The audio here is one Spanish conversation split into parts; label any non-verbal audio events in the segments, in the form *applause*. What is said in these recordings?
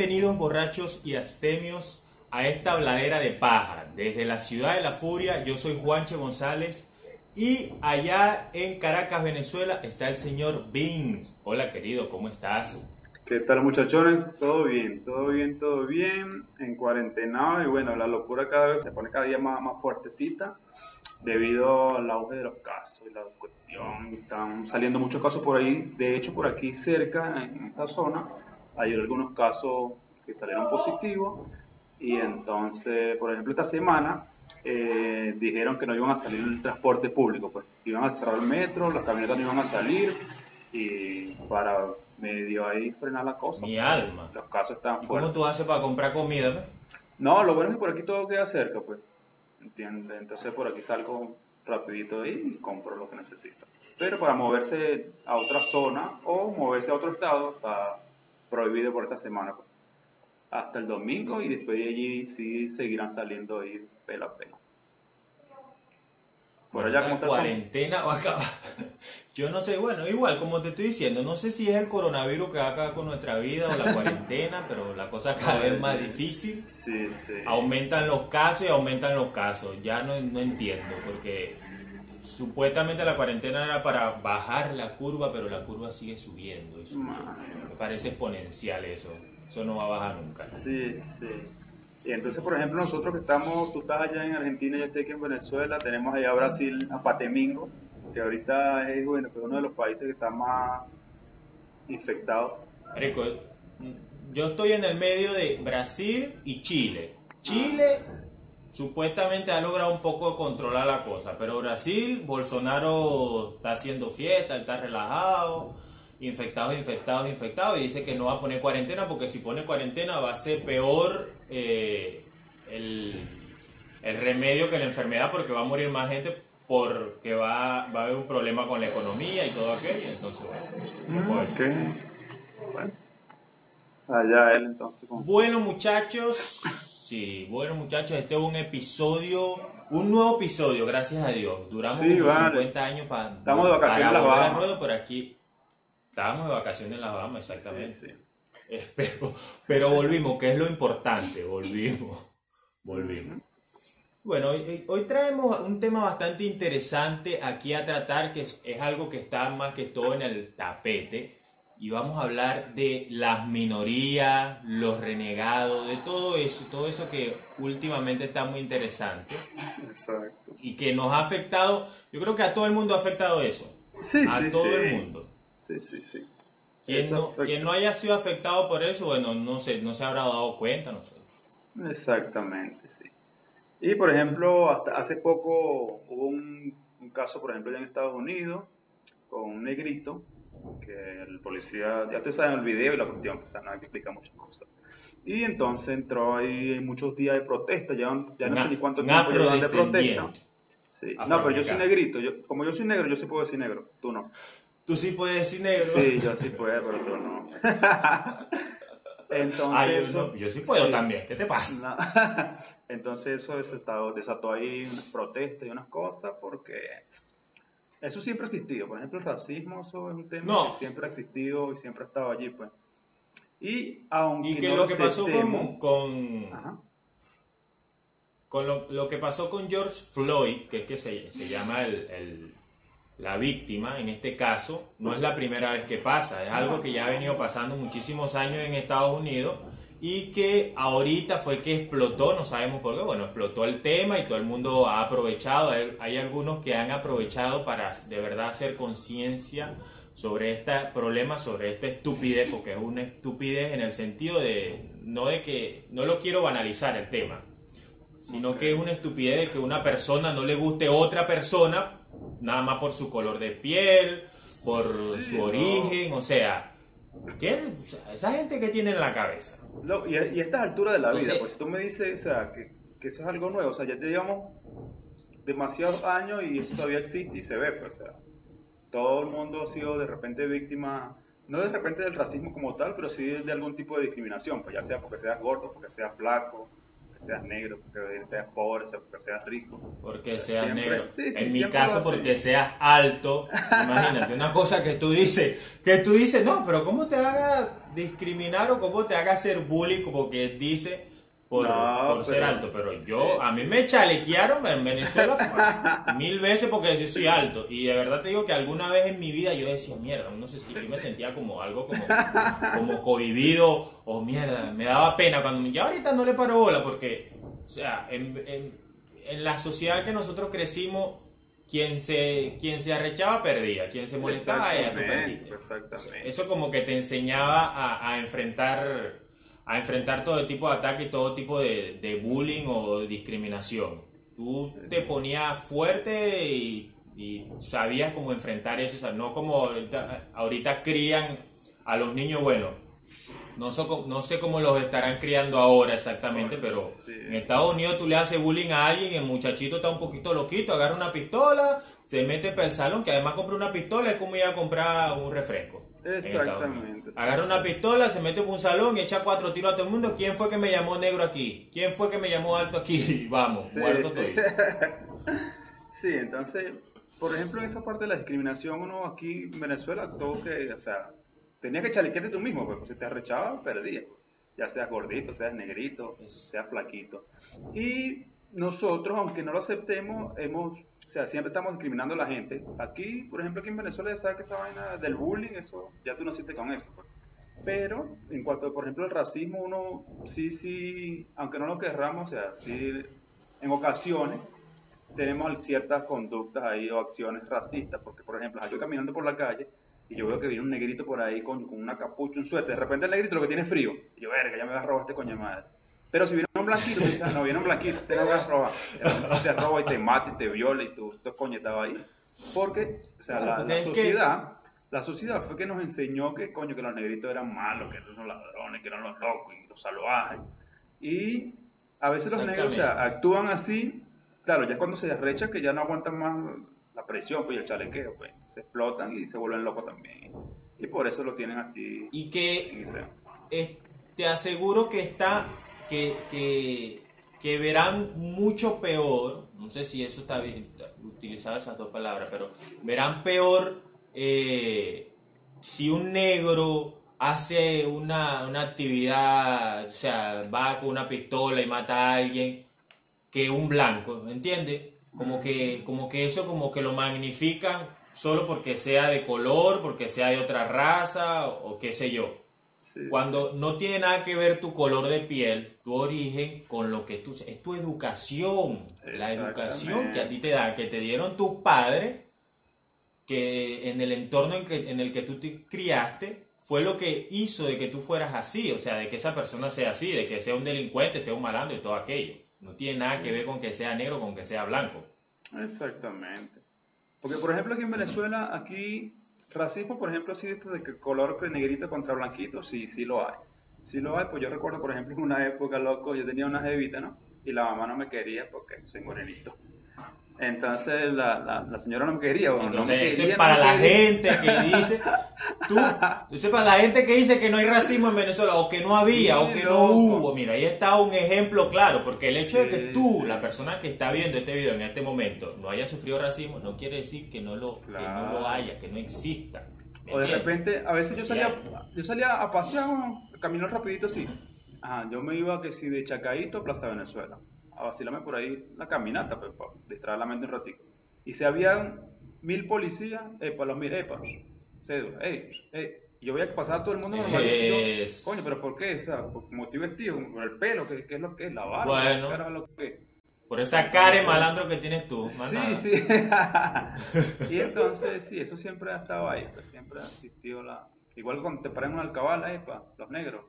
Bienvenidos borrachos y abstemios a esta bladera de paja. Desde la ciudad de la furia, yo soy Juanche González y allá en Caracas, Venezuela, está el señor Vince. Hola querido, ¿cómo estás? ¿Qué tal muchachones? Todo bien, todo bien, todo bien. En cuarentena y bueno, la locura cada vez se pone cada día más, más fuertecita debido al auge de los casos y la cuestión. Están saliendo muchos casos por ahí. De hecho, por aquí cerca, en esta zona, hay algunos casos que salieron positivos. Y entonces, por ejemplo, esta semana eh, dijeron que no iban a salir el transporte público, pues iban a cerrar el metro, las camionetas no iban a salir y para medio ahí frenar la cosa. Mi alma. Los casos están ¿Y cómo tú haces para comprar comida? pues? No, lo bueno es que por aquí todo queda cerca, pues. ¿Entiendes? Entonces por aquí salgo rapidito ahí y compro lo que necesito. Pero para moverse a otra zona o moverse a otro estado está prohibido por esta semana. pues. Hasta el domingo y después de allí sí seguirán saliendo ahí pela a pela. Por allá, ¿cómo cuarentena va a acabar. *laughs* Yo no sé, bueno, igual, como te estoy diciendo, no sé si es el coronavirus que va a acabar con nuestra vida o la *laughs* cuarentena, pero la cosa cada vez más difícil. Sí, sí. Aumentan los casos y aumentan los casos. Ya no, no entiendo, porque supuestamente la cuarentena era para bajar la curva, pero la curva sigue subiendo. y subiendo. Me parece exponencial eso. Eso no va a bajar nunca. Sí, sí. Y entonces, por ejemplo, nosotros que estamos, tú estás allá en Argentina, yo estoy aquí en Venezuela, tenemos allá a Brasil, a Patemingo, que ahorita es bueno, que es uno de los países que está más infectado. Marico, yo estoy en el medio de Brasil y Chile. Chile supuestamente ha logrado un poco controlar la cosa, pero Brasil, Bolsonaro está haciendo fiesta, está relajado, infectados, infectados, infectados, y dice que no va a poner cuarentena porque si pone cuarentena va a ser peor eh, el, el remedio que la enfermedad porque va a morir más gente porque va, va a haber un problema con la economía y todo aquello, entonces bueno, no puedo decir. Ok. Bueno. Allá él entonces. Bueno, muchachos, sí, bueno, muchachos, este es un episodio, un nuevo episodio, gracias a Dios. Duramos Sí, como vale. 50 años para, Estamos de vacaciones en para las Bahamas. ruedo, pero aquí estábamos de vacaciones en las Bahamas, exactamente. Sí, sí. *laughs* Pero, pero volvimos, que es lo importante, volvimos, *laughs* volvimos. Bueno, hoy, hoy traemos un tema bastante interesante aquí a tratar, que es, es algo que está más que todo en el tapete, y vamos a hablar de las minorías, los renegados, de todo eso, todo eso que últimamente está muy interesante Exacto. y que nos ha afectado, yo creo que a todo el mundo ha afectado eso, Sí, a sí, todo sí. el mundo. Sí, sí, sí. Quien no, quien no haya sido afectado por eso, bueno, no sé, no se habrá dado cuenta, no sé. Exactamente, sí. Y por ejemplo, hasta hace poco hubo un, un caso, por ejemplo, allá en Estados Unidos, con un negrito, que el policía, ya ustedes saben el video y la cuestión, pues, o sea, no hay que explicar muchas cosas. Y entonces entró ahí muchos días de protesta, ya, ya no sé ni cuánto tiempo llevan de protesta. Sí. No, pero yo soy negrito, yo, como yo soy negro, yo sí puedo decir negro, tú no. Tú sí puedes decir negro. Sí, yo sí puedo, pero tú no. *laughs* Entonces, Ah, yo, eso- no, yo sí puedo sí. también. ¿Qué te pasa? No. *laughs* Entonces eso desató, desató ahí unas protestas y unas cosas porque eso siempre ha existido. Por ejemplo, el racismo eso es un tema No. que siempre ha existido y siempre ha estado allí. pues Y aunque Y que no lo que pasó con, con, Ajá. con lo, lo que pasó con George Floyd, que es que se, se llama el, el- la víctima en este caso, no es la primera vez que pasa, es algo que ya ha venido pasando muchísimos años en Estados Unidos y que ahorita fue que explotó, no sabemos por qué, bueno, explotó el tema y todo el mundo ha aprovechado, hay, hay algunos que han aprovechado para de verdad hacer conciencia sobre este problema, sobre esta estupidez, porque es una estupidez en el sentido de, no de que, no lo quiero banalizar el tema, sino que es una estupidez de que una persona no le guste otra persona nada más por su color de piel, por Sí, su no. origen, o sea, ¿qué? O sea, esa gente que tiene en la cabeza. Y, a- y a estas alturas de la vida, Entonces- pues tú me dices, o sea, que, que eso es algo nuevo, o sea, ya llevamos demasiados años y eso todavía existe y se ve, pues, o sea, todo el mundo ha sido de repente víctima, no de repente del racismo como tal, pero sí de algún tipo de discriminación, pues ya sea porque seas gordo, porque seas flaco, porque seas negro, porque seas pobre, porque seas rico. Porque seas negro. en mi caso, porque seas alto. Imagínate, una cosa que tú dices, que tú dices, no, pero ¿cómo te haga discriminar o cómo te haga hacer bullying como que dice por, ser alto, pero yo, a mí me chalequearon en Venezuela *laughs* mil veces porque yo soy alto. Y de verdad te digo que alguna vez en mi vida yo decía, mierda, no sé si yo me sentía como algo como, como cohibido o mierda, me daba pena cuando me... Ya ahorita no le paro bola porque, o sea, en, en, la sociedad que nosotros crecimos, quien se, quien se arrechaba perdía, quien se molestaba, ella perdiste. Eso como que te enseñaba a, a enfrentar a enfrentar todo tipo de ataque y todo tipo de, bullying o discriminación. Tú te ponías fuerte y, sabías cómo enfrentar eso, o sea, no como ahorita, crían a los niños, bueno, no, no sé cómo los estarán criando ahora exactamente, pero en Estados Unidos tú le haces bullying a alguien, el muchachito está un poquito loquito, agarra una pistola, se mete para el salón, que además compra una pistola, es como ir a comprar un refresco. Exactamente. Agarra una pistola, se mete por un salón y echa cuatro tiros a todo el mundo. ¿Quién fue que me llamó negro aquí? ¿Quién fue que me llamó alto aquí? *laughs* Vamos, sí, muerto sí. *laughs* sí, entonces, por ejemplo, en esa parte de la discriminación, uno aquí en Venezuela, todo que, o sea, tenía que chalequete tú mismo, porque si te arrechaba, perdías. Ya seas gordito, seas negrito, seas flaquito. Y nosotros, aunque no lo aceptemos, hemos o sea, siempre estamos discriminando a la gente. Aquí, por ejemplo, aquí en Venezuela ya sabes que esa vaina del bullying, eso, ya tú no sientes con eso. Pues. Pero en cuanto, por ejemplo, al racismo, uno sí, sí, aunque no lo querramos, o sea, sí, en ocasiones tenemos ciertas conductas ahí o acciones racistas, porque, por ejemplo, yo caminando por la calle y yo veo que viene un negrito por ahí con, con una capucha, un suéter, de repente el negrito lo que tiene frío, y yo, verga, ya me va a robar este coño madre. Pero si viene un blanquito, dices, ah, no, viene un blanquito, te lo vas a robar. Te roba y te mata y te viola y tú, coño estaba ahí. Porque, o sea, la, sociedad, la sociedad fue que nos enseñó que, coño, que los negritos eran malos, que eran los ladrones, que eran los locos y los salvajes. Y a veces los negros, o sea, actúan así, claro, ya cuando se desrecha que ya no aguantan más la presión, pues, y el chalequeo, pues, se explotan y se vuelven locos también. Y por eso lo tienen así. Y que te aseguro que está que, que, verán mucho peor, no sé si eso está bien utilizado esas dos palabras, pero verán peor eh, si un negro hace una, una, actividad, o sea, va con una pistola y mata a alguien, que un blanco, ¿me entiendes? Como que, como que eso como que lo magnifican solo porque sea de color, porque sea de otra raza o qué sé yo. Cuando no tiene nada que ver tu color de piel, tu origen, con lo que tú... Es tu educación, la educación que a ti te da, que te dieron tus padres, que en el entorno en, que, en el que tú te criaste, fue lo que hizo de que tú fueras así, o sea, de que esa persona sea así, de que sea un delincuente, sea un malandro y todo aquello. No tiene nada que ver con que sea negro, con que sea blanco. Exactamente. Porque, por ejemplo, aquí en Venezuela, aquí Racismo, por ejemplo, así de que color negrito contra blanquito, sí, sí lo hay. Sí lo hay, pues yo recuerdo, por ejemplo, en una época, loco, yo tenía una jevita, ¿no? Y la mamá no me quería porque soy morenito. Entonces la, la, señora no me quería. Bueno, Entonces, no eso es para la gente que dice, tú, *laughs* para la gente que dice que no hay racismo en Venezuela, o que no había, o que no hubo. Mira, ahí está un ejemplo claro, porque el hecho de que tú, la persona que está viendo este video en este momento, no haya sufrido racismo, no quiere decir que no lo, que no lo haya, que no exista. O de repente, a veces yo salía, yo salía a pasear, caminar rapidito así. Ajá, yo me iba que si de Chacaíto a Plaza Venezuela a vacilarme por ahí la caminata, pues, para distraer la mente un ratito. Y si habían mil policías, para los mil, para, cédula, eh, eh. Y yo veía que pasaba todo el mundo normal. Es... Coño, pero ¿por qué? O sea, como estoy vestido, con el pelo, ¿qué, qué es lo que es? La barba, bueno, lo que Por esta cara de malandro que tienes tú, Sí, sí. *laughs* y entonces, sí, eso siempre ha estado ahí, pues siempre ha existido la... Igual cuando te paran un alcabal, eh, para los negros.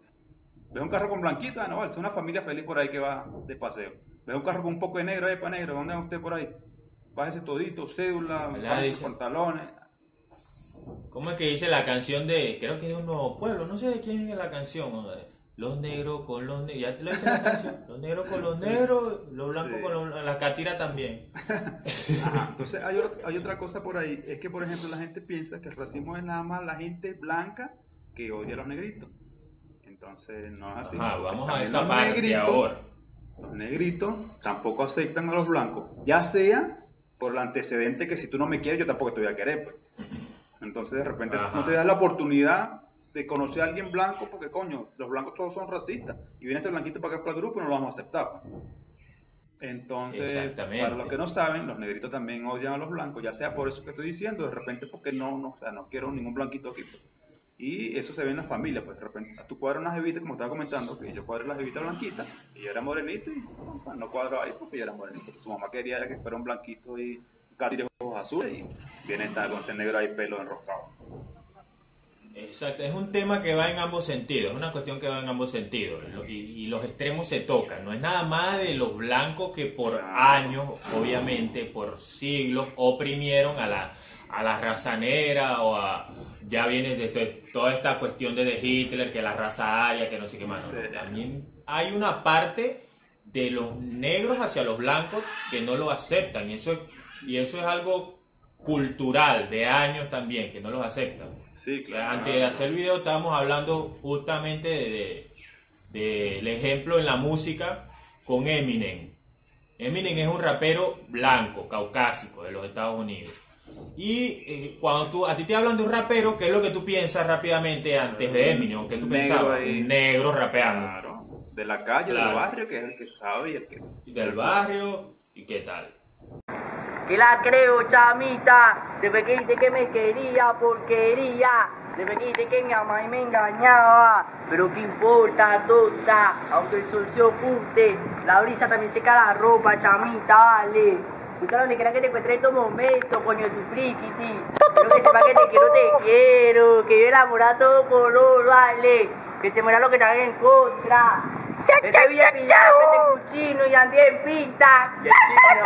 Ves un carro con blanquita, ah, no, es una familia feliz por ahí que va de paseo. Ve un carro con un poco de negro, ahí para negro, ¿dónde va usted por ahí? Bájese todito, cédula, pantalones. ¿Cómo es que dice la canción de, creo que es de un nuevo pueblo, no sé de quién es la canción, los negros con los negros, ya lo dice la canción, los negros con los negros, los blancos con los, la catira también. entonces hay, hay, otra cosa por ahí, es que por ejemplo la gente piensa que el racismo es nada más la gente blanca que odia a los negritos. Entonces no es así. vamos a esa parte ahora negritos tampoco aceptan a los blancos, ya sea por el antecedente que si tú no me quieres, yo tampoco te voy a querer. Pues. Entonces, de repente, Ajá. no te das la oportunidad de conocer a alguien blanco, porque coño, los blancos todos son racistas. Y viene este blanquito para acá para el grupo y no lo vamos a aceptar. pues. Entonces, para los que no saben, los negritos también odian a los blancos, ya sea por eso que estoy diciendo, de repente porque no, no, o sea, no quiero ningún blanquito aquí. pues. Y eso se ve en la familia, pues de repente si tú cuadras una jevita, como estaba comentando, que yo cuadré la jevita blanquita, y yo era morenito, y pues, no cuadro ahí porque yo era morenito. Su mamá quería que fuera un blanquito y casi de ojos azules, y viene esta con ese negro ahí pelo enroscado. Exacto, es un tema que va en ambos sentidos, es una cuestión que va en ambos sentidos y, y los extremos se tocan, no es nada más de los blancos que por años, obviamente, por siglos, oprimieron a la, a la raza negra o a, ya viene desde toda esta cuestión de, Hitler, que la raza aria, que no sé qué más, también hay una parte de los negros hacia los blancos que no lo aceptan y eso es, y eso es algo cultural de años también, que no los aceptan. Sí, claro. Antes de hacer el video estábamos hablando justamente de, de- del ejemplo en la música con Eminem. Eminem es un rapero blanco, caucásico de los Estados Unidos. Y eh, cuando tú, a ti te hablan de un rapero, ¿qué es lo que tú piensas rápidamente antes de Eminem? ¿Qué tú Negro pensabas? ahí. Un negro rapeando. Claro, de la calle, Claro. del barrio, que es el que sabe y el que... Del barrio, ¿y qué tal? Que la creo, chamita. Que dijiste que me quería, porquería. Que dijiste que mi mamá y me engañaba. Pero qué importa, tonta. Aunque el sol se oculte, la brisa también seca la ropa, chamita, vale. Busca donde quiera que te encuentres en estos momentos, coño, tu frikiti. Quiero que sepa que te quiero, te quiero. Que yo enamoro a todo color, vale. Que se muera lo que te haga en contra. Este Villa este cuchino y Andy en pinta. Y el chino.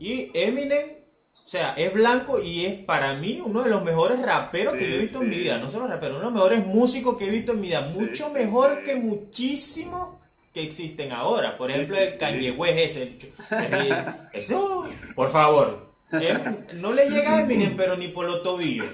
Y Eminem, o sea, es blanco y es para mí uno de los mejores raperos que yo he visto en mi vida. No solo rapero, uno de los mejores músicos que he visto en mi vida. Mucho sí, mejor sí. que muchísimos que existen ahora. Por Sí, ejemplo, sí, el sí. Kanye West ese. el Eso, por favor. Em- no le llega a Eminem, pero ni por los tobillos.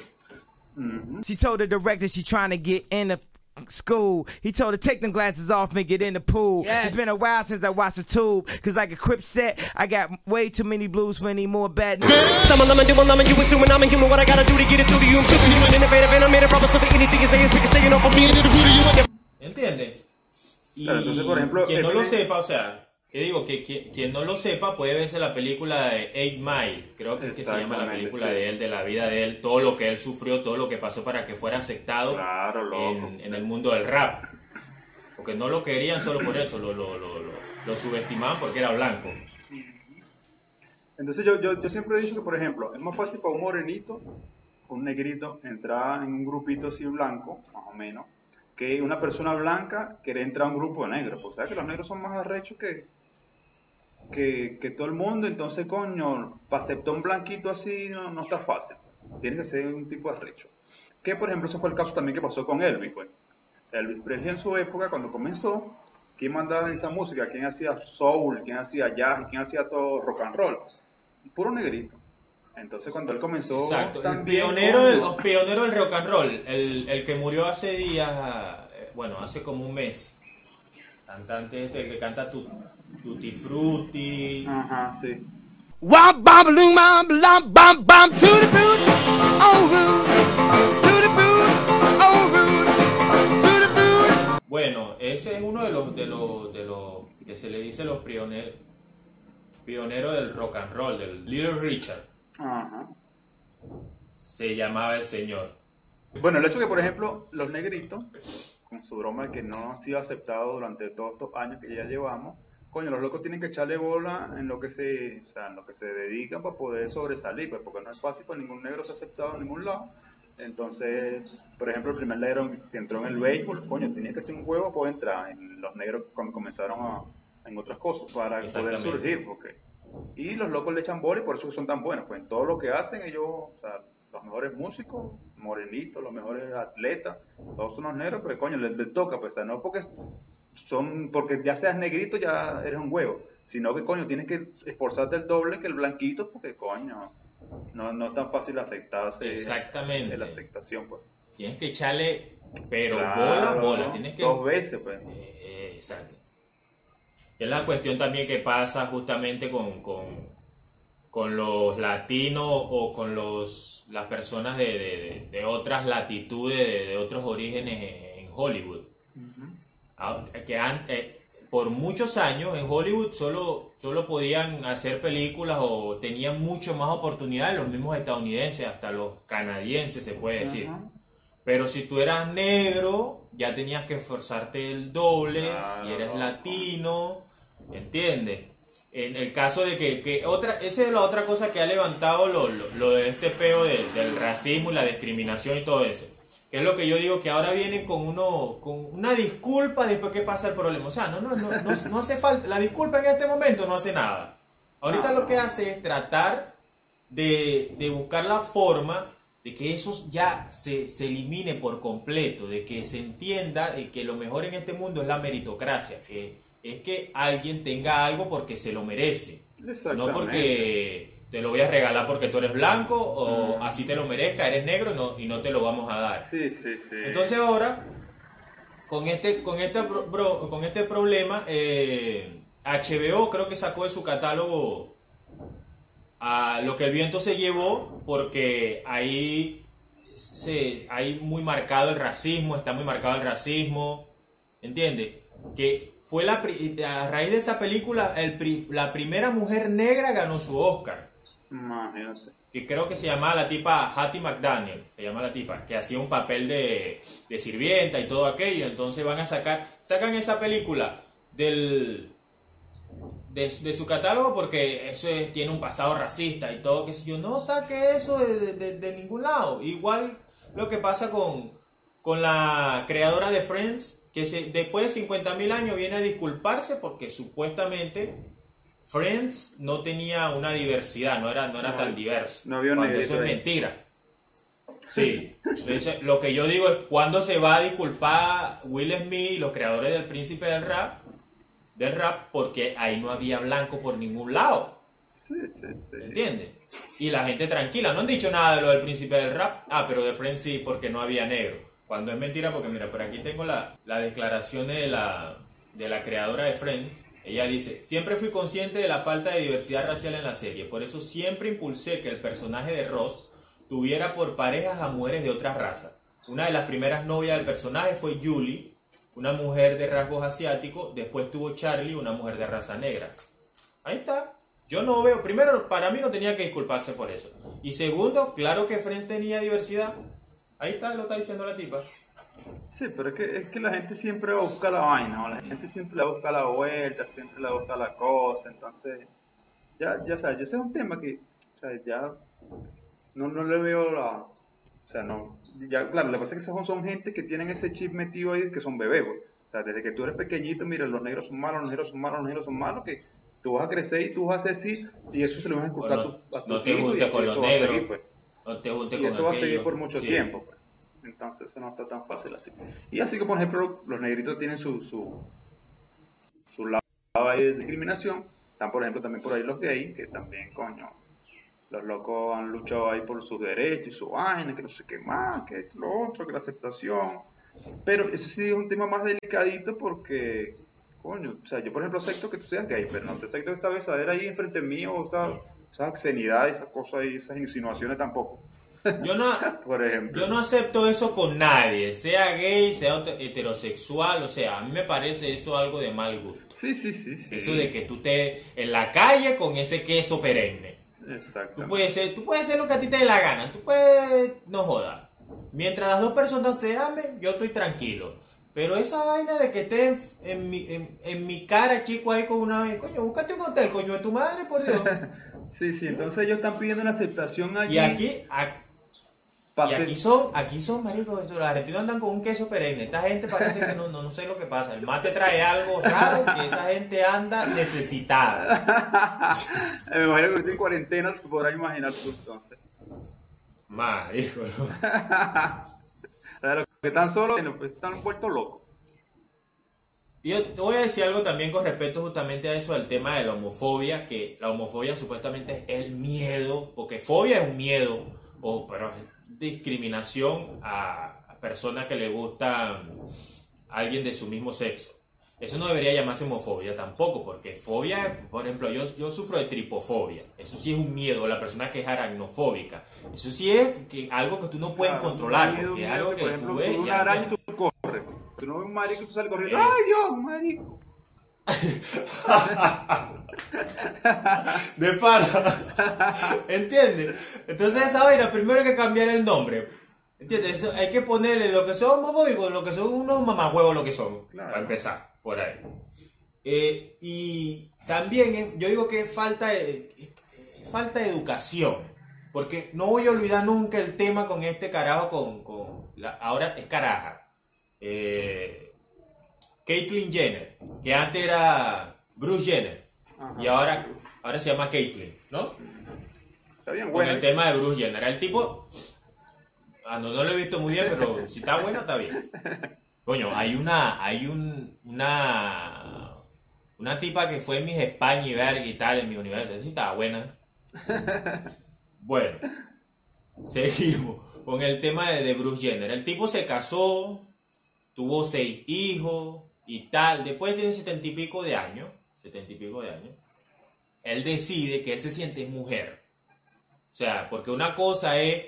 She told the director she trying to get in the school. He told her take them glasses off and get in the pool. Yes. It's been a while since I watched the tube. Cause like a crip set, I got way too many blues for any more bad news. Some of them doing them and you assuming I'm a human. What I gotta do to get it through to you? I'm superhuman, innovative, and I made a promise so that anything you say is ricocheting off of me and it'll do to you. And ¿Entiendes? Y Claro, entonces, por ejemplo, quien no lo Eminem- sepa, o sea, que digo que quien, quien no lo sepa puede verse la película de Eight Mile, creo que es que se llama la película sí. de él, de la vida de él, todo lo que él sufrió, todo lo que pasó para que fuera aceptado Claro, en, en el mundo del rap. Porque no lo querían solo por eso, lo, lo, lo, lo, lo subestimaban porque era blanco. Entonces yo, yo, yo siempre he dicho que, por ejemplo, es más fácil para un morenito, un negrito, entrar en un grupito así blanco, más o menos, que una persona blanca querer entrar a un grupo de negros. Pues sabes que los negros son más arrechos que, que, todo el mundo, entonces, coño, para aceptar un blanquito así no, está fácil. Tiene que ser un tipo arrecho. Que, por ejemplo, ese fue el caso también que pasó con Elvis, pues. Elvis Presley en su época, cuando comenzó, ¿quién mandaba esa música? ¿Quién hacía soul? ¿Quién hacía jazz? ¿Quién hacía todo rock and roll? Puro negrito. Entonces cuando él comenzó Exacto, el pionero con- del, rock and roll, el, el que murió hace días, eh, bueno, hace como un mes. Cantante este que canta tu, Tutti Frutti. Ajá, sí. Bueno, ese es uno de los, de los, de los que se le dice los pioneros, pioneros del rock and roll, del Little Richard, Ajá. se llamaba el señor. Bueno, el hecho que, por ejemplo, los negritos, con su broma de que no han sido aceptados durante todos estos años que ya llevamos, coño, los locos tienen que echarle bola en lo que se, o sea, en lo que se dedican para poder sobresalir, pues, porque no es fácil para ningún negro ser aceptado en ningún lado. Entonces, por ejemplo, el primer negro que entró en el béisbol, coño, tenía que ser un huevo para poder entrar. En los negros cuando comenzaron a, en otras cosas para poder surgir, porque y los locos le echan bola y por eso son tan buenos. Pues en todo lo que hacen, ellos, o sea, los mejores músicos, morenitos, los mejores atletas, todos son los negros, pues coño, les, les toca, pues, o sea, no porque son, porque ya seas negrito ya eres un huevo, sino que coño, tienes que esforzarte el doble que el blanquito, porque coño, no, no es tan fácil aceptarse Exactamente. la aceptación, pues. Tienes que echarle, pero Claro, bola, bola, tienes que... Dos veces, pues. Eh, eh, exacto. Es la cuestión también que pasa justamente con, con, con los latinos o con los, las personas de, de- de otras latitudes, de, de otros orígenes en, en Hollywood. Ah, Que han- eh, por muchos años en Hollywood solo, solo podían hacer películas o tenían mucho más oportunidades los mismos estadounidenses, hasta los canadienses se puede decir. Pero si tú eras negro, ya tenías que esforzarte el doble, Claro. si eres latino, ¿entiendes? En el caso de que, que otra, esa es la otra cosa que ha levantado lo, lo, de este peo de- del racismo y la discriminación y todo eso. Que es lo que yo digo, que ahora vienen con uno, con una disculpa después que pasa el problema. O sea, no, no, no, no, no hace falta, la disculpa en este momento no hace nada. Ahorita lo que hace es tratar de, de buscar la forma de que eso ya se, se elimine por completo, de que se entienda de que lo mejor en este mundo es la meritocracia, que es que alguien tenga algo porque se lo merece, no porque te lo voy a regalar porque tú eres blanco o así te lo merezca, eres negro y no, y no te lo vamos a dar. Sí, sí, sí. Entonces ahora, con este, con este, bro- con este problema, eh, HBO creo que sacó de su catálogo a lo que el viento se llevó, porque ahí se, hay muy marcado el racismo, está muy marcado el racismo, ¿entiendes? Que fue la, a raíz de esa película, el la primera mujer negra ganó su Oscar. Imagínate. que creo que se llamaba la tipa Hattie McDaniel, se llama la tipa, que hacía un papel de, de sirvienta y todo aquello, entonces van a sacar, sacan esa película del de, de su catálogo porque eso es- tiene un pasado racista y todo, que si yo no saque eso de, de- de- de ningún lado, igual lo que pasa con, con la creadora de Friends, que se, después de 50 mil años viene a disculparse porque supuestamente Friends no tenía una diversidad, no era, no era No, tan diverso. no había un Cuando negrito eso es mentira. Sí, Entonces, lo que yo digo es cuándo se va a disculpar Will Smith y los creadores del príncipe del rap, del rap, porque ahí no había blanco por ningún lado, Sí, sí, sí. ¿entiendes? Y la gente tranquila, no han dicho nada de lo del príncipe del rap, ah, pero de Friends sí, porque no había negro. Cuando es mentira, porque mira, por aquí tengo la, la declaración de la, de la creadora de Friends. Ella dice, siempre fui consciente de la falta de diversidad racial en la serie, por eso siempre impulsé que el personaje de Ross tuviera por parejas a mujeres de otra raza. Una de las primeras novias del personaje fue Julie, una mujer de rasgos asiáticos, después tuvo Charlie, una mujer de raza negra. Ahí está. Yo no veo, primero, para mí no tenía que disculparse por eso. Y segundo, claro que Friends tenía diversidad. Ahí está, lo está diciendo la tipa. Sí, pero es que, es que la gente siempre va a buscar la vaina, ¿no? la gente siempre le busca la vuelta, siempre le busca la cosa, entonces, ya, ya sabes, ese es un tema que, o sea, ya no, no le veo la, o sea, no, ya, claro, lo que pasa es que son, son gente que tienen ese chip metido ahí que son bebés, güey. o sea, desde que tú eres pequeñito, mira, los negros son malos, los negros son malos, los negros son malos, que tú vas a crecer y tú vas a hacer así, y eso se lo vas a inculcar Bueno, a tu, a tu no te juntes eso- con eso los va a seguir, negros. pues. No te juntes Y con eso va a seguir aquello. por mucho Sí. tiempo. pues. Entonces eso no está tan fácil así. Y así que, por ejemplo, los negritos tienen su, su, su lado de discriminación. Están, por ejemplo, también por ahí los gays, que también, coño, los locos han luchado ahí por sus derechos y su vaina, que no sé qué más, que lo otro, que la aceptación. Pero eso sí es un tema más delicadito porque, coño, o sea, yo por ejemplo acepto que tú seas gay, pero no te acepto esa besadera ahí enfrente mío, esa, esa obscenidad, esas cosas y esas insinuaciones tampoco. Yo no, *laughs* Por ejemplo. yo no acepto eso con nadie, sea gay, sea heterosexual, o sea, a mí me parece eso algo de mal gusto. Sí, sí, sí, sí. Eso de que tú estés en la calle con ese queso perenne. Exacto. Tú puedes ser, tú puedes ser lo que a ti te dé la gana, tú puedes, no jodas. Mientras las dos personas se amen, yo estoy tranquilo. Pero esa vaina de que estés en mi, en, en mi cara, chico, ahí con una... Coño, búscate un hotel, coño, de tu madre, por Dios. *laughs* Sí, sí, entonces ellos están pidiendo la aceptación allí. Y aquí, y aquí son, aquí son, marico, los argentinos andan con un queso perenne. Esta gente parece que no, no, no sé lo que pasa. El mate trae algo raro que esa gente anda necesitada. *laughs* Me imagino que estoy en cuarentena, te podrás imaginar tú entonces. Marico, ¿no? *laughs* Los que están solos están vueltos locos. Y Yo te voy a decir algo también con respecto justamente a eso del tema de la homofobia, que la homofobia supuestamente es el miedo, porque fobia es un miedo, o pero discriminación a, a personas que le gusta alguien de su mismo sexo. eso no debería llamarse homofobia tampoco, porque fobia, por ejemplo, yo, yo sufro de tripofobia. Eso sí es un miedo, la persona que es aracnofóbica. Eso sí es que, algo que tú no puedes Claro, controlar, miedo, porque es algo que por ejemplo, tú ves una araña ya- y tú corres. Tú no ves un marico y tú sales corriendo. Es- ¡Ay, Dios, un marico! *laughs* De pana. ¿Entiendes? Entonces esa vaina, primero hay que cambiar el nombre. ¿Entiendes? Eso hay que ponerle lo que son homofóbicos, lo que son unos mamahuevos, lo que son. Claro. Para empezar, por ahí. Eh, y también eh, yo digo que falta, eh, falta de educación. Porque no voy a olvidar nunca el tema con este carajo, con, con la- ahora es caraja. Eh, Caitlyn Jenner, que antes era Bruce Jenner. Ajá. Y ahora, ahora se llama Caitlyn, ¿no? Está bien, Con bueno. el tema de Bruce Jenner. El tipo, ah, no, no lo he visto muy bien, pero si está bueno, está bien. Coño, hay una, hay un, una, una tipa que fue en mis España y verga y tal, en mi universidad, sí estaba buena. Bueno, seguimos con el tema de, de Bruce Jenner. El tipo se casó, tuvo seis hijos y tal. Después de setenta y pico de años, setenta y pico de años, él decide que él se siente mujer. O sea, porque una cosa es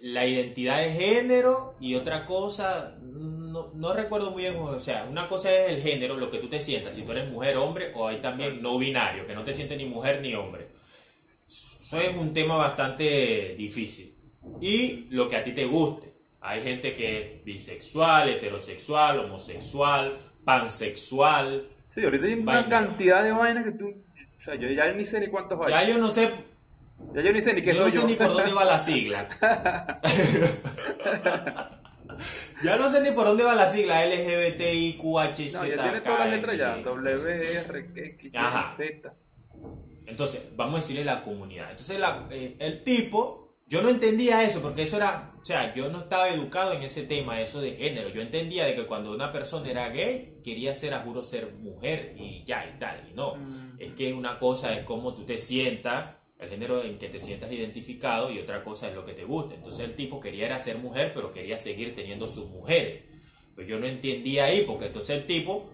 la identidad de género y otra cosa, no, no recuerdo muy bien, o sea, una cosa es el género, lo que tú te sientas, si tú eres mujer, hombre, o hay también no binario, que no te sientes ni mujer ni hombre. Eso es un tema bastante difícil. Y lo que a ti te guste. Hay gente que es bisexual, heterosexual, homosexual, pansexual. Sí, ahorita hay una Vaina. cantidad de vainas que tú. O sea, yo ya ni sé ni cuántos hay. Ya yo no sé, Ya yo ni sé ni qué yo no soy sé yo. ni por dónde va la sigla. *laughs* ya no sé ni por dónde va la sigla LGBTIQHZ. No, ya tiene todas las letras ya. W, R, Ajá. Z. Entonces, vamos a decirle la comunidad. Entonces, la- eh, el tipo, yo no entendía eso, porque eso era, sea, yo no estaba educado en ese tema, eso de género. Yo entendía de que cuando una persona era gay, quería ser, a juro, ser mujer y ya y tal. Y no, es que una cosa es cómo tú te sientas, el género en que te sientas identificado, y otra cosa es lo que te gusta. Entonces, el tipo quería era ser mujer, pero quería seguir teniendo sus mujeres. Pues yo no entendía ahí, porque entonces el tipo,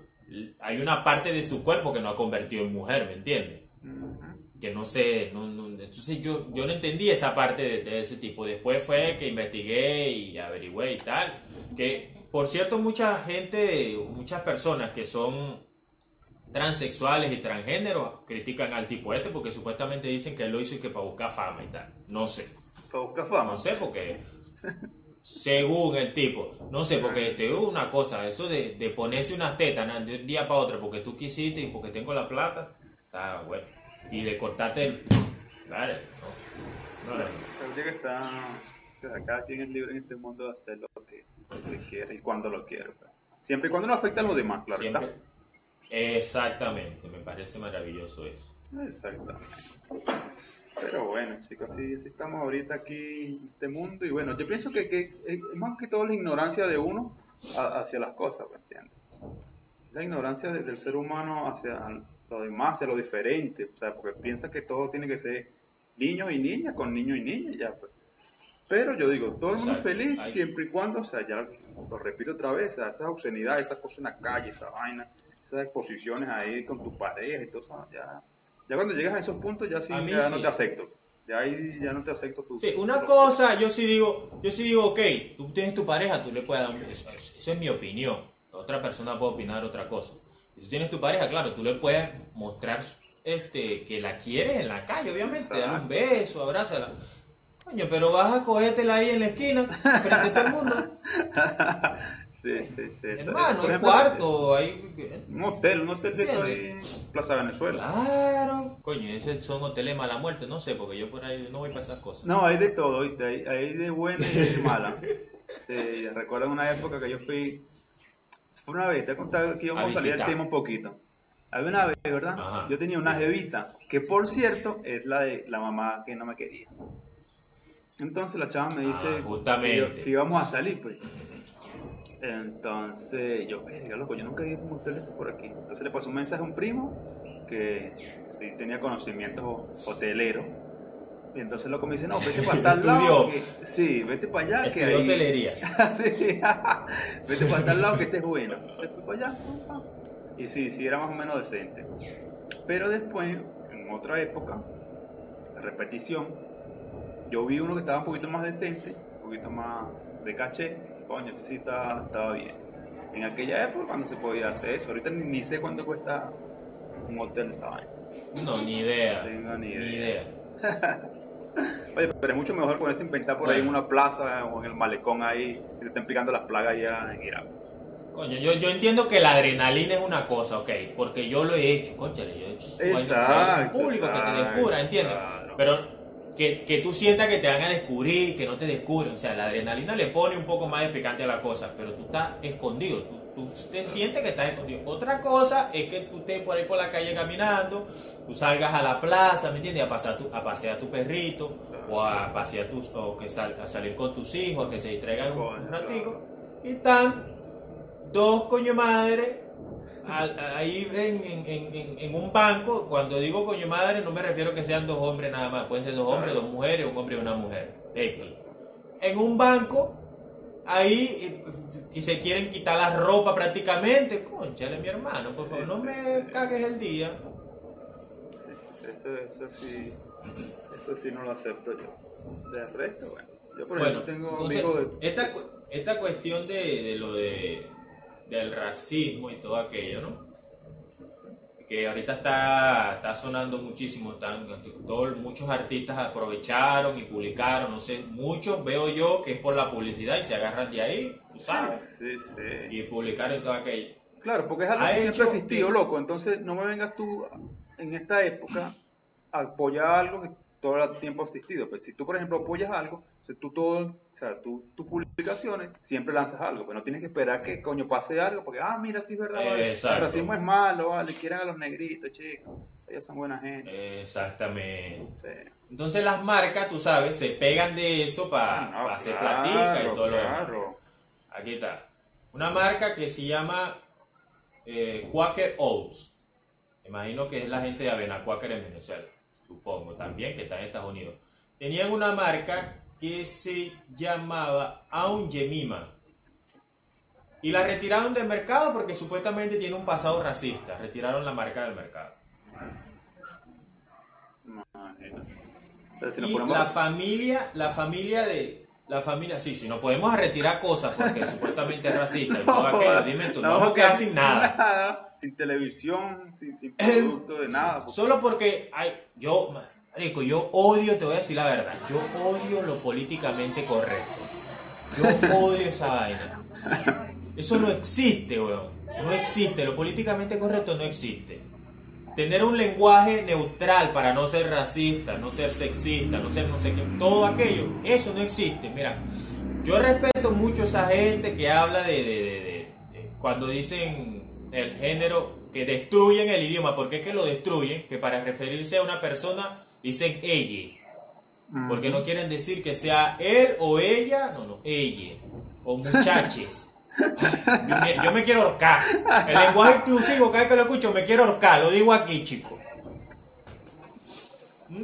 hay una parte de su cuerpo que no ha convertido en mujer, ¿me entiendes? Que no sé, no, no- entonces yo, yo no entendí esa parte de, de ese tipo. Después fue que investigué y averigüé y tal. Que, por cierto, mucha gente, muchas personas que son transexuales y transgéneros critican al tipo este porque supuestamente dicen que él lo hizo y que para buscar fama y tal. No sé. Para buscar fama. No sé porque, según el tipo, no sé, porque te digo una cosa, eso de, de ponerse unas tetas ¿no? de un día para otro porque tú quisiste y porque tengo la plata, está bueno. Y de cortarte el... Vale, no. Que está. cada quien es libre en este mundo de hacer lo que, quiere y cuando lo quiere. Siempre y cuando no afecte a los demás, claro. Siempre. Exactamente, me parece maravilloso eso. Exactamente. Pero bueno, chicos, así, así estamos ahorita aquí en este mundo. Y bueno, yo pienso que, que es más que todo la ignorancia de uno a- hacia las cosas, ¿me entiendes? La ignorancia de- del ser humano hacia lo demás, hacia lo diferente. O sea, porque piensa que todo tiene que ser niños y niñas, con niños y niñas, ya pues. Pero yo digo, todo el mundo Exacto. feliz siempre y cuando, o sea, ya lo repito otra vez, o sea, esas obscenidades, esas cosas en la calle, esa vaina, esas exposiciones ahí con tu pareja y todo eso, ya, ya cuando llegas a esos puntos ya sí, ya no te acepto. Ya ahí ya no te acepto tu Sí, una tu- cosa, yo sí digo, yo sí digo, ok, tú tienes tu pareja, tú le puedes dar un beso. Eso es mi opinión. Otra persona puede opinar otra cosa. Si tú tienes tu pareja, claro, tú le puedes mostrar este, que la quieres en la calle, obviamente, darle un beso, abrázala. Coño, pero vas a cogértela ahí en la esquina, frente a todo el mundo. *laughs* Sí, sí, sí. Hermano, ejemplo, cuarto, ahí. Un hotel, un hotel de eso en Plaza Venezuela. Claro. Coño, esos son hoteles mala muerte, no sé, porque yo por ahí no voy para esas cosas. No, hay de todo, ¿viste? Hay, hay de buena y de mala. *laughs* Sí, recuerdo una época que yo fui. Fue una vez, te he contado que íbamos A a, salir del tema un poquito. Había una vez, ¿verdad? Ajá. Yo tenía una jevita, que por cierto es la de la mamá que no me quería. Entonces la chava me dice Ah, justamente. que, que íbamos a salir, pues. Entonces yo, verga, loco, yo nunca hotel de estos por aquí. Entonces le pasó un mensaje a un primo que sí tenía conocimientos hoteleros. Y entonces loco me dice, no, vete *laughs* para tal lado. Que- sí, vete para allá. que Estudió ahí- hotelería. *laughs* sí, *laughs* vete para tal lado que ese es bueno. Se fue para allá. Y sí, sí era más o menos decente. Pero después, en otra época, la repetición, yo vi uno que estaba un poquito más decente, un poquito más de caché, coño, ese sí estaba, estaba bien. En aquella época cuando se podía hacer eso, ahorita ni, ni sé cuánto cuesta un hotel esa vaina. No, ni idea. No tengo ni Ni idea. Oye, pero es mucho mejor ponerse a inventar por ahí en una plaza o en el malecón ahí, que te estén picando las plagas allá en Irak. Coño, yo, yo entiendo que la adrenalina es una cosa, ok, porque yo lo he hecho, conchale, yo he hecho Exacto, público que te exacto, descubra, ¿entiendes? claro. Pero que, que tú sientas que te van a descubrir, que no te descubren, o sea, la adrenalina le pone un poco más de picante a la cosa, pero tú estás escondido, tú, tú te sientes que estás escondido. Otra cosa es que tú estés por ahí por la calle caminando, tú salgas a la plaza, ¿me entiendes? A, pasar tu- a pasear a tu perrito, o a pasear tus, o que sal- a salir con tus hijos, a que se distraigan un, un ratico, y están dos coño madre al- ahí en, en- en- en- un banco. Cuando digo coño madre, no me refiero que sean dos hombres nada más, pueden ser dos hombres, dos mujeres, un hombre y una mujer. X. En un banco, ahí y se quieren quitar la ropa prácticamente. Conchale, mi hermano, por favor, no me cagues el día. Eso, eso sí, eso sí no lo acepto yo. De resto, bueno. Yo por Bueno, ejemplo tengo entonces, amigos de... esta, esta cuestión de, de lo de del racismo y todo aquello, ¿no? Que ahorita está, está sonando muchísimo, están, todo- muchos artistas aprovecharon y publicaron, no sé, muchos veo yo que es por la publicidad y se agarran de ahí, tú sabes, Sí, sí. y publicaron todo aquello. Claro, porque es algo Ha que siempre ha existido, que- loco. Entonces, no me vengas tú en esta época a apoyar algo que todo el tiempo ha existido. Pues si tú, por ejemplo, apoyas algo, o sea, tú todo, o sea, tú, tus publicaciones siempre lanzas algo, pero no tienes que esperar que coño pase algo, porque, ah, mira, sí es verdad, vale, el racismo es malo, vale, quieren a los negritos, chicos, ellos son buena gente. Exactamente. Sí. Entonces las marcas, tú sabes, se pegan de eso para No, hacer claro, platica y todo lo demás. claro. Aquí está. Una marca que se llama eh, Quaker Oats. Imagino que es la gente de Avena Quaker en Venezuela. Supongo también que está en Estados Unidos. Tenían una marca que se llamaba Aun Yemima. Y la retiraron del mercado porque supuestamente tiene un pasado racista. Retiraron la marca del mercado. Si y la familia, la familia de la familia, sí, si nos podemos retirar cosas porque *laughs* supuestamente es racista y todo aquello, dime tú, no vamos a quedar sin nada. Sin televisión, sin, sin El- producto de nada. porque- Solo porque hay, yo, marico, yo odio, te voy a decir la verdad, yo odio lo políticamente correcto. Yo odio esa vaina. Eso no existe, weón. No existe, lo políticamente correcto no existe. Tener un lenguaje neutral para no ser racista, no ser sexista, no ser no sé qué, todo aquello, eso no existe. Mira, yo respeto mucho a esa gente que habla de, de- de- de- cuando dicen el género, que destruyen el idioma. ¿Por qué que lo destruyen? Que para referirse a una persona dicen ella. Porque no quieren decir que sea él o ella, no, no, ella. O muchaches. *laughs* Yo me, yo me quiero ahorcar. El lenguaje inclusivo, cada vez que lo escucho, me quiero ahorcar. Lo digo aquí, chico.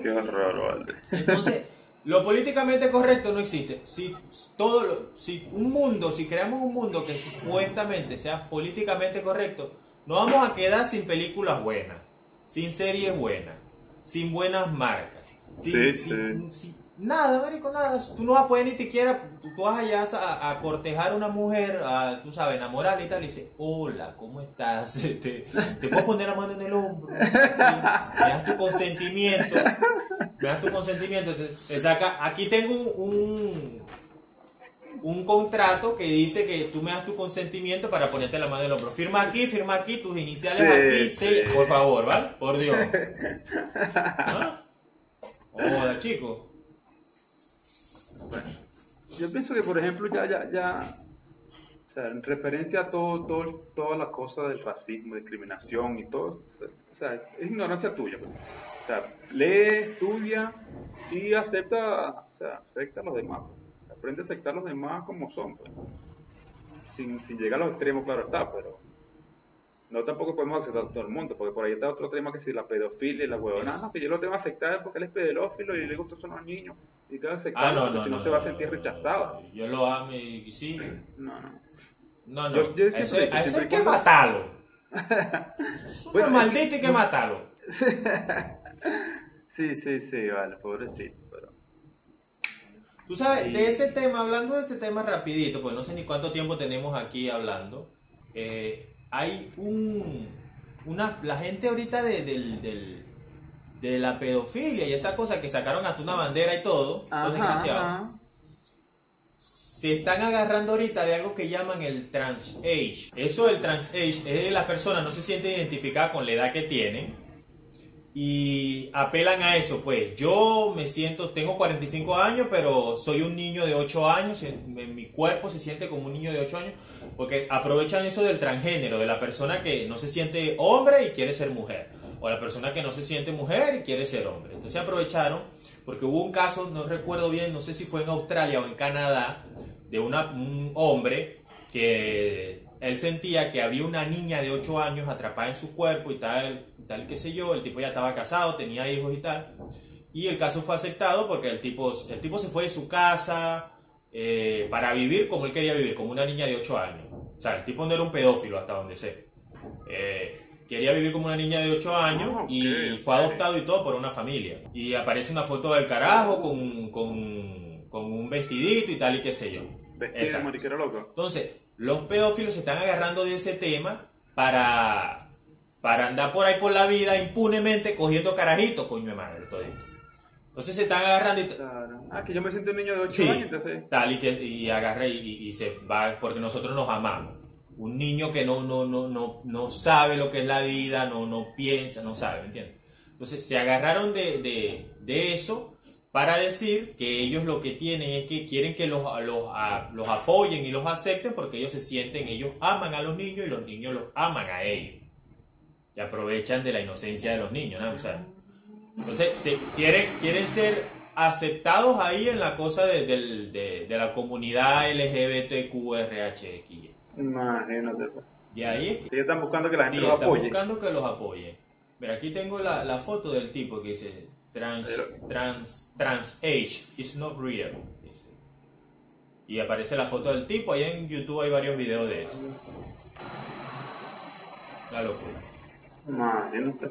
Qué horror. Entonces, lo políticamente correcto no existe. Si todo lo- si un mundo, si creamos un mundo que supuestamente sea políticamente correcto, nos vamos a quedar sin películas buenas, sin series buenas, sin buenas marcas, sin, Sí, sin- sin- nada, marico, nada. Tú no vas a poder ni siquiera, tú, tú vas allá a, a cortejar a una mujer, a, tú sabes, enamorarla y tal, y dices, hola, ¿cómo estás? *laughs* Te, te puedo poner la mano en el hombro, me das tu consentimiento, me das tu consentimiento, se, se saca, aquí tengo un, un, un contrato que dice que tú me das tu consentimiento para ponerte la mano en el hombro. Firma aquí, firma aquí, tus iniciales Sí, aquí, sí. por favor, ¿vale? Por Dios. ¿Ah? Hola, chicos. Yo pienso que, por ejemplo, ya, ya, ya, o sea, en referencia a todo, todo, todas las cosas del racismo, discriminación y todo, o sea, es ignorancia tuya. pues. O sea, lee, estudia y acepta, o sea, acepta a los demás. pues. Aprende a aceptar a los demás como son, pues. Sin, sin llegar a los extremos, claro está, pero no tampoco podemos aceptar a todo el mundo, porque por ahí está otro tema que si la pedofilia y la huevona, Es- no, que yo lo tengo que aceptar porque él es pedófilo y le gustan son los niños, y tengo que Ah, aceptarlo, no, no, si no, no, se va a sentir rechazado. Yo lo amo y sí. No, no. No, no. Yo- yo A a hay que cuando- matarlo. *laughs* Bueno, maldito y que matarlo. *laughs* Sí, sí, sí, vale, pobrecito. Pero... Tú sabes, Sí. de ese tema, hablando de ese tema rapidito, pues no sé ni cuánto tiempo tenemos aquí hablando, eh, hay un, una, la gente ahorita de, del- del- de la pedofilia y esa cosa que sacaron hasta una bandera y todo, son desgraciados, ajá. se están agarrando ahorita de algo que llaman el trans age. Eso del trans age es de las personas no se sienten identificadas con la edad que tienen y apelan a eso, pues yo me siento, tengo 45 años, pero soy un niño de 8 años, mi cuerpo se siente como un niño de 8 años, porque aprovechan eso del transgénero, de la persona que no se siente hombre y quiere ser mujer, o la persona que no se siente mujer y quiere ser hombre. Entonces aprovecharon, porque hubo un caso, no recuerdo bien, no sé si fue en Australia o en Canadá, de un hombre que él sentía que había una niña de 8 años atrapada en su cuerpo y tal, tal, qué sé yo, el tipo ya estaba casado, tenía hijos y tal, y el caso fue aceptado porque el tipo, el tipo se fue de su casa eh, para vivir como él quería vivir, como una niña de 8 años. O sea, el tipo no era un pedófilo hasta donde sé. Eh, quería vivir como una niña de 8 años Ah, y fue adoptado y todo por una familia. Y aparece una foto del carajo con, con, con un vestidito y tal y qué sé yo. Vestido de loco. Entonces, los pedófilos se están agarrando de ese tema para, para andar por ahí por la vida impunemente cogiendo carajitos, coño de madre, todo esto. Entonces se están agarrando y Claro. Ah, que yo me siento un niño de 8 Sí. años, entonces. tal y que y agarra y, y- y se va porque nosotros nos amamos. Un niño que no, no, no, no, no sabe lo que es la vida, no, no piensa, no sabe, ¿me entiendes? Entonces se agarraron de, de, de eso para decir que ellos lo que tienen es que quieren que los, los, a- los apoyen y los acepten porque ellos se sienten, ellos aman a los niños y los niños los aman a ellos. Y aprovechan de la inocencia de los niños, ¿no? O sea, entonces, quieren, quieren ser aceptados ahí en la cosa de, del- de- de la comunidad LGBTQRHX. Imagínate. pues. Y ahí es que están buscando que la sí, gente los están apoye. buscando que los apoye. Mira, aquí tengo la, la foto del tipo que dice trans, Pero- trans, trans age is not real. dice. Y aparece la foto del tipo, ahí en YouTube hay varios videos de eso. La locura. Imagínate.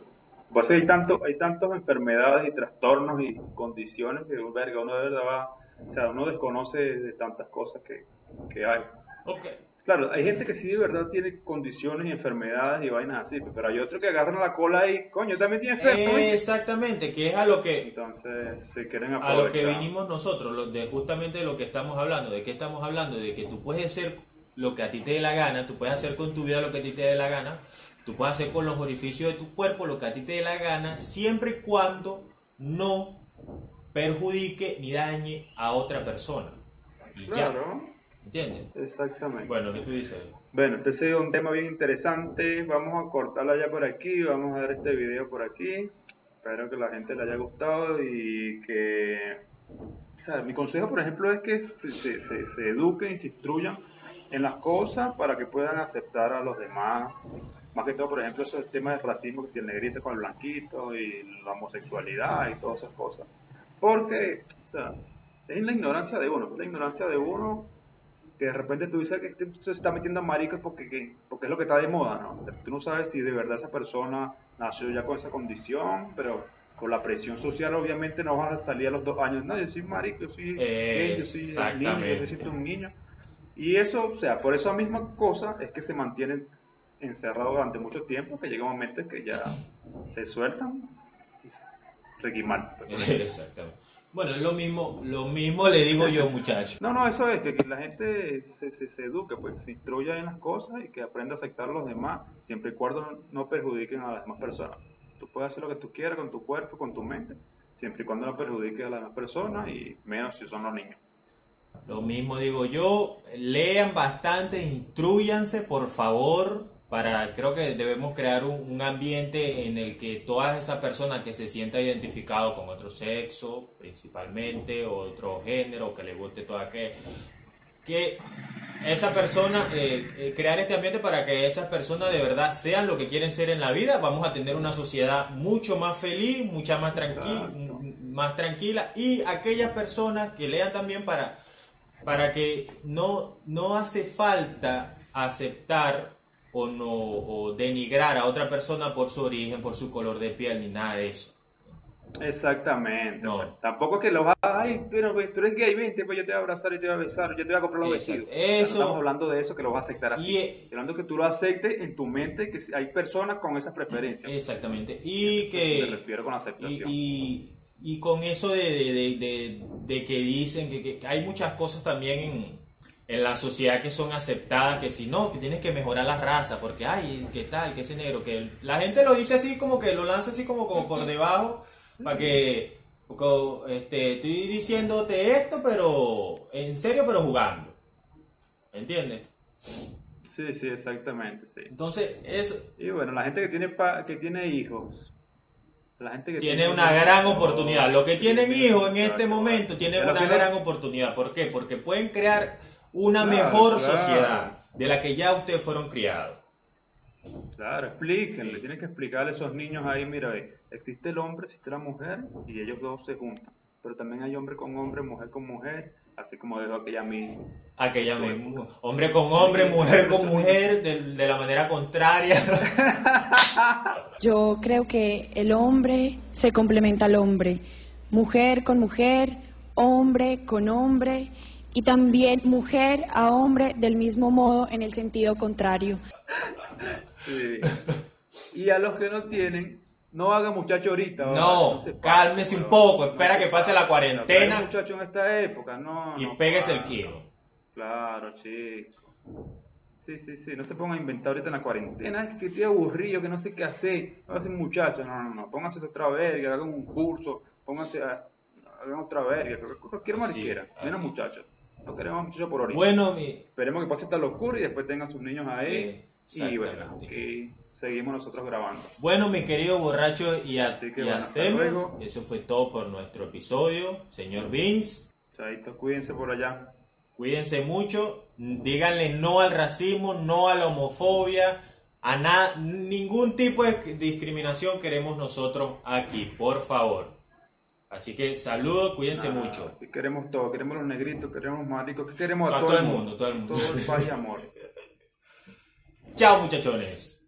Pues hay, tanto, hay tantas enfermedades y trastornos y condiciones que verga, uno de verdad va, o sea, uno desconoce de tantas cosas que, que hay. Ok. Claro, hay gente que sí de verdad tiene condiciones y enfermedades y vainas así, pero hay otros que agarran la cola y, coño, también tiene enfermo. ¿eh? Exactamente, que es a lo que Entonces se quieren a aprovechar. lo que vinimos nosotros, lo- de justamente de lo que estamos hablando, de qué estamos hablando, de que tú puedes hacer lo que a ti te dé la gana, tú puedes hacer con tu vida lo que a ti te dé la gana, tú puedes hacer con los orificios de tu cuerpo lo que a ti te dé la gana, siempre y cuando no perjudique ni dañe a otra persona. Y ya, Claro, ¿entiendes? exactamente. Bueno, ¿qué tú dices? Bueno, este es un tema bien interesante. Vamos a cortarlo ya por aquí. Vamos a ver este video por aquí. Espero que la gente le haya gustado y que... O sea, mi consejo, por ejemplo, es que se, se, se- se eduquen y se instruyan en las cosas para que puedan aceptar a los demás. Más que todo, por ejemplo, eso el tema del racismo, que si el negrito con el blanquito y la homosexualidad y todas esas cosas. Porque, o sea, es la ignorancia de uno, es la ignorancia de uno que de repente tú dices que este se está metiendo a maricas porque, que- porque es lo que está de moda, ¿no? Tú no sabes si de verdad esa persona nació ya con esa condición, pero con la presión social obviamente no vas a salir a los dos años, no, yo soy marico, yo soy gay, yo soy niño, yo siento un niño. Y eso, o sea, por esa misma cosa es que se mantienen encerrados durante mucho tiempo, que llega un momento en que ya se sueltan y se- requimal. pues. *laughs* Exactamente. Bueno, es lo mismo, lo mismo le digo yo, muchacho. No, no, eso es, que, que la gente se, se, se eduque, pues se instruya en las cosas y que aprenda a aceptar a los demás, siempre y cuando no, no perjudiquen a las demás personas. Tú puedes hacer lo que tú quieras con tu cuerpo, con tu mente, siempre y cuando no perjudiques a las demás personas y menos si son los niños. Lo mismo digo yo, lean bastante, instruyanse por favor, para creo que debemos crear un, un ambiente en el que todas esas personas que se sientan identificados con otro sexo, principalmente, o otro género, que le guste todo aquello, que esa persona, eh, eh, crear este ambiente para que esas personas de verdad sean lo que quieren ser en la vida, vamos a tener una sociedad mucho más feliz, mucha más tranquila, más tranquila, y aquellas personas que lean también para para que no, no hace falta aceptar o, no, o denigrar a otra persona por su origen, por su color de piel, ni nada de eso. Exactamente. No. pues. Tampoco que los ay, pero pues, tú eres gay, vente, pues yo te voy a abrazar y te voy a besar, yo te voy a comprar los Exacto. vestidos. No estamos hablando de eso que lo vas a aceptar así. Y, hablando que tú lo aceptes en tu mente, que hay personas con esas preferencias. Exactamente. Y Me que... refiero con Y, aceptación. y, y con eso de, de, de- de- de que dicen que, que hay muchas cosas también en, en la sociedad que son aceptadas, que si no, que tienes que mejorar la raza, porque, ay, ¿qué tal? ¿Qué ese negro? Que la gente lo dice así, como que lo lanza así como, como por debajo, para que, este, estoy diciéndote esto, pero en serio, pero jugando. ¿Entiendes? Sí, sí, exactamente, sí. Entonces, es, Y bueno, la gente que tiene pa- que tiene hijos, la gente que tiene una gran oportunidad. Los que tienen hijos en este momento tienen una que gran oportunidad. ¿Por qué? Porque pueden crear una Claro, mejor claro. sociedad de la que ya ustedes fueron criados. Claro, explíquenle, tienen que explicarle a esos niños ahí, mira, existe el hombre, existe la mujer, y ellos dos se juntan. Pero también hay hombre con hombre, mujer con mujer, así como dijo aquella misma. Aquella misma. Hombre con hombre, mujer con mujer, de, de la manera contraria. *laughs* Yo creo que el hombre se complementa al hombre, mujer con mujer, hombre con hombre y también mujer a hombre del mismo modo en el sentido contrario. Sí. Y a los que no tienen, no hagan muchacho ahorita. No, se cálmese un poco, espera que pase la No, cuarentena pero muchacho en esta época, no. y no, péguese el kilo. Claro, chico. Sí, sí, sí, no se pongan a inventar ahorita en la cuarentena, es que estoy aburrido, que no sé qué hacer, no hacen muchachos, no, no, no, pónganse otra verga, hagan un curso, pónganse a, hagan otra verga, cualquier mariquera, menos muchachos, no queremos muchachos por ahorita. Bueno, mi, Esperemos que pase esta locura y después tengan sus niños ahí, y bueno, aquí seguimos nosotros grabando. Bueno, mi querido borracho y, a, Así que y bueno, eso fue todo por nuestro episodio. Señor Vince, Chaito, cuídense por allá. cuídense mucho, díganle no al racismo, no a la homofobia, a na- ningún tipo de discriminación queremos nosotros aquí, por favor. Así que saludos, cuídense Ah, mucho. queremos todo, queremos los negritos, queremos los maricos, que queremos a, A todo el mundo, todo el mundo. Todo el país amor. *laughs* Chao muchachones.